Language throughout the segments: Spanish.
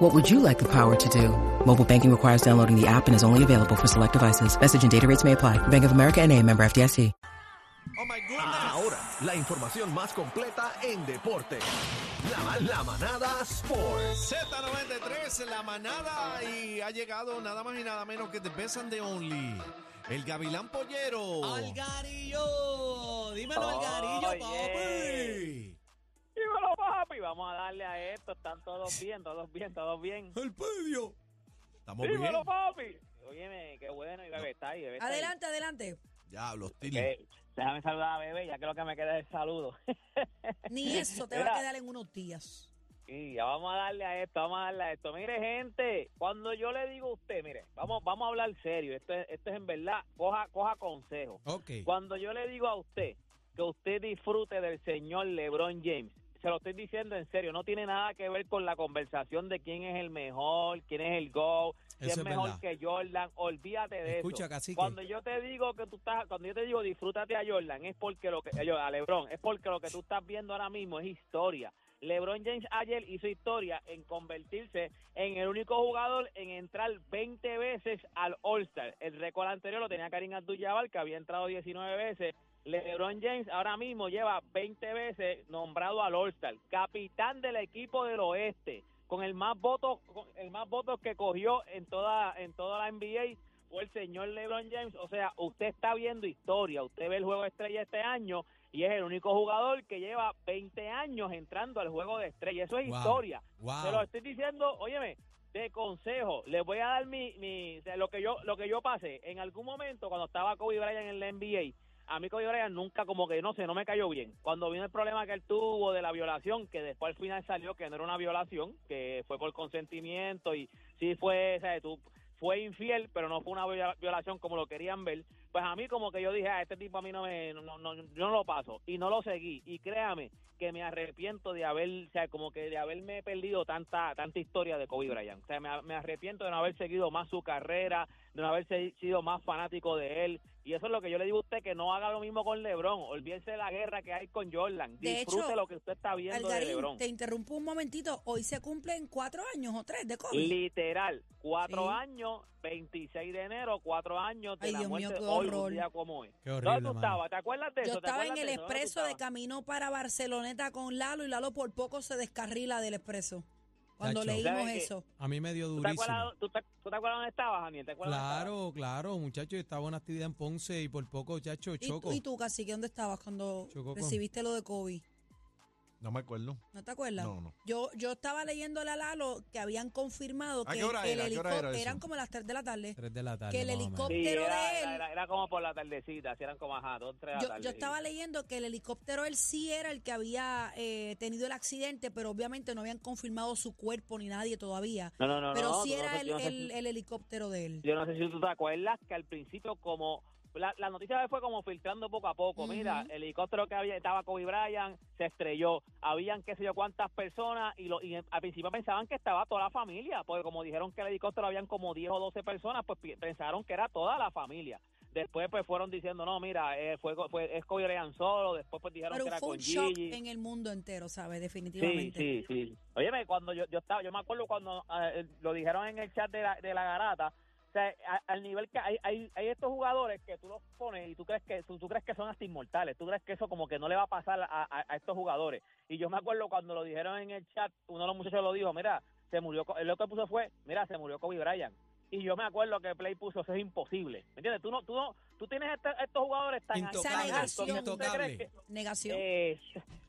What would you like the power to do? Mobile banking requires downloading the app and is only available for select devices. Message and data rates may apply. Bank of America and a member FDIC. Oh my goodness. Ahora, la información más completa en deporte. La, la manada Sports. Z93, la manada, y ha llegado nada más y nada menos que The Best and the Only. El Gavilán Pollero. Algarillo, dímelo oh. Algarillo, vamos a darle a esto. Están todos bien, todos bien, todos bien. El pedio. Estamos bien. Dímelo, papi. Óyeme, qué bueno, y bebé está ahí, bebé está ahí. Adelante, adelante. Diablos, Tili. Eh, déjame saludar a bebé, ya que lo que me queda es el saludo. Ni eso te va Mira. a quedar en unos días. Y ya vamos a darle a esto, vamos a darle a esto. Mire, gente, cuando yo le digo a usted, mire, vamos, vamos a hablar serio. Esto es, esto es en verdad, coja, coja consejo. Ok. Cuando yo le digo a usted que usted disfrute del señor LeBron James, se lo estoy diciendo en serio, no tiene nada que ver con la conversación de quién es el mejor, quién es el GO, quién es es mejor verdad. que Jordan, olvídate de Escucha, eso. cacique. Cuando yo te digo que tú estás, cuando yo te digo disfrútate a Jordan, es porque lo que, a LeBron, es porque lo que tú estás viendo ahora mismo es historia. LeBron James ayer hizo historia en convertirse en el único jugador en entrar 20 veces al All-Star. El récord anterior lo tenía Karim Abdul-Jabbar, que había entrado 19 veces. LeBron James ahora mismo lleva 20 veces nombrado al All-Star, capitán del equipo del oeste, con el más votos, el más votos que cogió en toda en toda la NBA fue el señor LeBron James. O sea, usted está viendo historia, usted ve el juego de estrella este año y es el único jugador que lleva 20 años entrando al juego de estrella. Eso es Wow. historia. Wow. Se lo estoy diciendo, óyeme, de consejo, les voy a dar mi, mi lo que yo lo que yo pasé en algún momento cuando estaba Kobe Bryant en la NBA. A mí Kobe Bryant nunca como que no sé, no me cayó bien. Cuando vino el problema que él tuvo de la violación, que después al final salió que no era una violación, que fue por consentimiento y sí fue, sea, tú fue infiel, pero no fue una viola- violación como lo querían ver. Pues a mí como que yo dije, ah, este tipo a mí no me, no, no, yo no lo paso y no lo seguí. Y créame que me arrepiento de haber, o sea, como que de haberme perdido tanta, tanta historia de Kobe Bryant. O sea, me, me arrepiento de no haber seguido más su carrera, de no haber sido más fanático de él. Y eso es lo que yo le digo a usted, que no haga lo mismo con LeBron. Olvídese de la guerra que hay con Jordan. De Disfrute hecho, lo que usted está viendo de LeBron. te interrumpo un momentito. Hoy se cumplen cuatro años o tres de COVID. Literal, cuatro Sí. años, 26 de enero, cuatro años de Ay, la Dios mío, muerte qué hoy, un día como hoy. Qué horrible, ¿Dónde tú estabas? ¿Te acuerdas de Yo eso? ¿Te estaba en el expreso de camino para Barceloneta con Lalo y Lalo por poco se descarrila del expreso. Cuando leímos eso. A mí me dio ¿Tú te, durísimo. acuerdas, tú, te, tú te acuerdas dónde estabas, Daniel? ¿Te acuerdas dónde Claro, claro, muchacho, yo estaba en una actividad en Ponce y por poco, chacho, ¿Y, choco. y tú, Cacique, dónde estabas cuando con- recibiste lo de COVID? No me acuerdo. ¿No te acuerdas? No, no. Yo, yo estaba leyéndole a Lalo que habían confirmado ¿A que qué hora el era? ¿A qué hora era helicóptero eso? eran como las 3 de la tarde. Tres de la tarde. que el más o menos. helicóptero- Sí, era, de él- era, como por la tardecita, si eran como ajá, dos, tres de la Yo, tarde, yo sí. estaba leyendo que el helicóptero él sí era el que había eh, tenido el accidente, pero obviamente no habían confirmado su cuerpo ni nadie todavía. No, no, no. pero no, sí tú no era sé- el, yo no sé el- el helicóptero de él. Yo no sé si tú te acuerdas que al principio como la, la noticia fue como filtrando poco a poco. Mira, el helicóptero que había estaba Kobe Bryant se estrelló. Habían qué sé yo cuántas personas y, lo, y al principio pensaban que estaba toda la familia, porque como dijeron que el helicóptero habían como 10 o 12 personas, pues pensaron que era toda la familia. Después pues fueron diciendo, no, mira, eh, fue, fue es Kobe Bryant solo. Después pues dijeron Pero que era fue con un shock Gigi. en el mundo entero, ¿sabes? Sí, Definitivamente. sí, sí. Óyeme, cuando yo, yo estaba, yo me acuerdo cuando eh, lo dijeron en el chat de la, de la garata, o sea, a- al nivel que hay, hay, hay estos jugadores que tú los pones y tú crees que tú, tú crees que son hasta inmortales, tú crees que eso como que no le va a pasar a, a- a estos jugadores. Y yo me acuerdo cuando lo dijeron en el chat, uno de los muchachos lo dijo, mira, se murió, lo que puso fue, mira, se murió Kobe Bryant. Y yo me acuerdo que Play puso, eso es imposible. ¿Me entiendes? Tú no, tú no, tú tienes este- estos jugadores tan, Intocable, que, Negación. eh,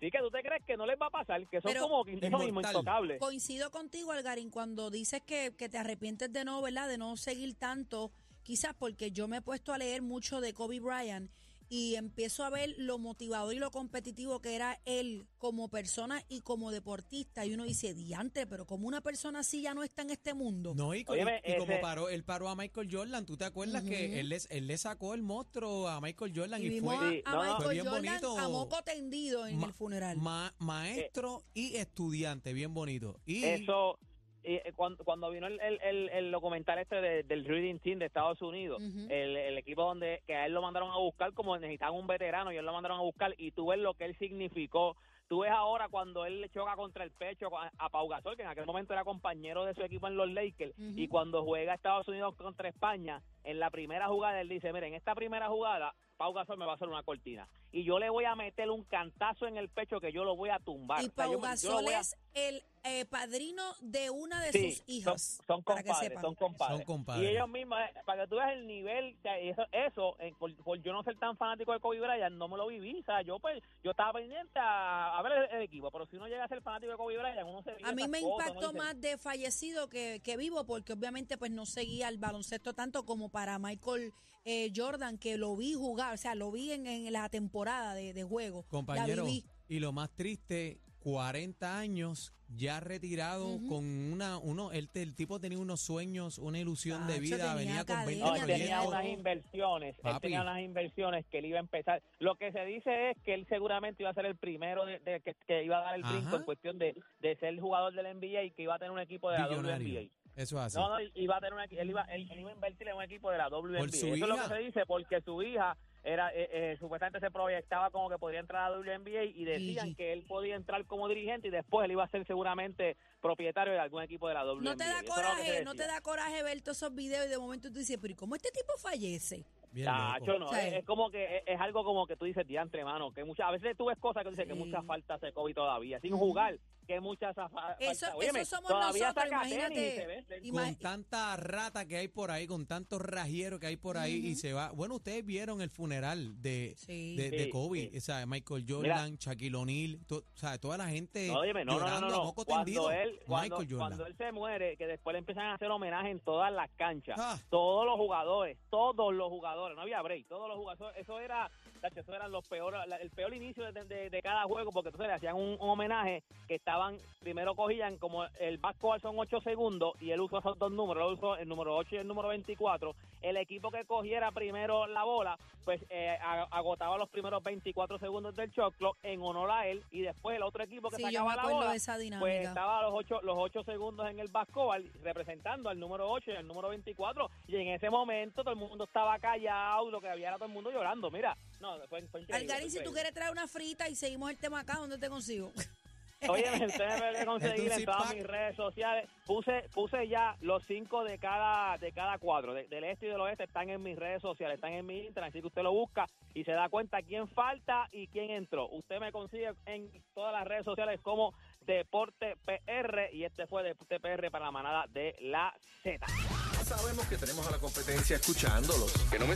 sí, que tú te crees que no les va a pasar, que son Pero- como eso mismo, intocables. Coincido contigo, Algarín, cuando dices que, que te arrepientes de no, ¿verdad? De no seguir tanto, quizás porque yo me he puesto a leer mucho de Kobe Bryant y empiezo a ver lo motivador y lo competitivo que era él como persona y como deportista. Y uno dice, diante, pero como una persona así ya no está en este mundo. No, y, co- Óyeme, y como paró, él paró a Michael Jordan, ¿tú te acuerdas que él, les- él le sacó el monstruo a Michael Jordan y y, vimos fue Sí, a, a no, no. Fue Michael bien Jordan bonito. a moco tendido en ma- el funeral. ma- maestro y estudiante, bien bonito. Y Eso, y, eh, cuando, cuando vino el, el, el, el documental este de- del Reading Team de Estados Unidos, el, el equipo donde que a él lo mandaron a buscar como necesitaban un veterano y él lo mandaron a buscar y tú ves lo que él significó. Tú ves ahora cuando él le choca contra el pecho a, a Pau Gasol, que en aquel momento era compañero de su equipo en los Lakers, y cuando juega Estados Unidos contra España, en la primera jugada él dice, miren, en esta primera jugada Pau Gasol me va a hacer una cortina y yo le voy a meter un cantazo en el pecho que yo lo voy a tumbar. y O sea, Pau yo yo Gasol a- es el eh, padrino de una de Sí, sus hijas. Son, son para que compadres, sepan. son compadres. Son compadres. Y ellos mismos, eh, para que tú veas el nivel, o sea, eso, eso eh, por, por yo no ser tan fanático de Kobe Bryant, no me lo viví. O sea, yo pues yo estaba pendiente a, a ver el, el equipo, pero si uno llega a ser fanático de Kobe Bryant, uno se A mí me cosas, impactó dice, más de fallecido que, que vivo porque obviamente pues no seguía el baloncesto tanto como para Michael eh, Jordan que lo vi jugar, o sea, lo vi en, en la temporada de, de juego. compañero, La viví. y lo más triste, 40 años ya retirado con una uno el, el tipo tenía unos sueños, una ilusión de vida, tenía venía con 20 academia, No, él tenía unas inversiones, él tenía unas inversiones que él iba a empezar. Lo que se dice es que él seguramente iba a ser el primero de, de- que, que iba a dar el Ajá. brinco en cuestión de, de ser jugador del NBA y que iba a tener un equipo de la. WNBA. Eso es así. No, no, iba a tener él iba, él, él iba a invertir en un equipo de la WNBA. Eso es lo que se dice porque su hija era eh, eh, supuestamente se proyectaba como que podría entrar a la WNBA y decían Gigi. que él podía entrar como dirigente y después él iba a ser seguramente propietario de algún equipo de la WNBA. No te da Eso coraje, no te da coraje ver todos esos videos y de momento tú dices, pero ¿y cómo este tipo fallece? Bien no, es, es como que es, es algo como que tú dices diantre, mano, que muchas a veces tú ves cosas que dices que mucha falta hace Kobe todavía, sin jugar, que mucha esa fa- Eso, falta. Óyeme, eso somos todavía nosotros, saca tenis y imagínate. se ve- ima- con tanta rata que hay por ahí, con tantos rajieros que hay por ahí y se va. Bueno, ustedes vieron el funeral de, Sí. de, de Sí, Kobe, sí. o sea, Michael Jordan, Shaquille O'Neal, o sea, toda la gente No, óyeme, no, no, no, llorando no, a no. moco tendido. Cuando él, cuando, Michael Jordan. cuando él se muere, que después le empiezan a hacer homenaje en todas las canchas, Ah. todos los jugadores, todos los jugadores, no había break, todos los jugadores, eso era, tacho, eso eran los peores, el peor inicio de, de- de cada juego, porque entonces le hacían un, un homenaje que estaban, primero cogían como el basketball son 8 segundos y él usó esos dos números, él usó el número 8 y el número 24, el equipo que cogiera primero la bola, pues eh, agotaba los primeros 24 segundos del shot clock en honor a él y después el otro equipo que Sí, yo sacaba me la bola de esa dinámica. pues estaba a los ocho, los ocho segundos en el basketball representando al número 8 y al número 24 y en ese momento todo el mundo estaba callado, lo que había era todo el mundo llorando, mira, no, fue, fue increíble. Algarín, si tú quieres traer una frita y seguimos el tema acá, ¿dónde te consigo? Oye, me puede conseguir en todas mis redes sociales. Puse puse ya los cinco de cada de cada cuadro, de- del este y del oeste, están en mis redes sociales, están en mi Instagram, así que usted lo busca y se da cuenta quién falta y quién entró. Usted me consigue en todas las redes sociales como Deporte PR y este fue Deporte PR para la manada de la Z. Sabemos que tenemos a la competencia escuchándolos. Que no me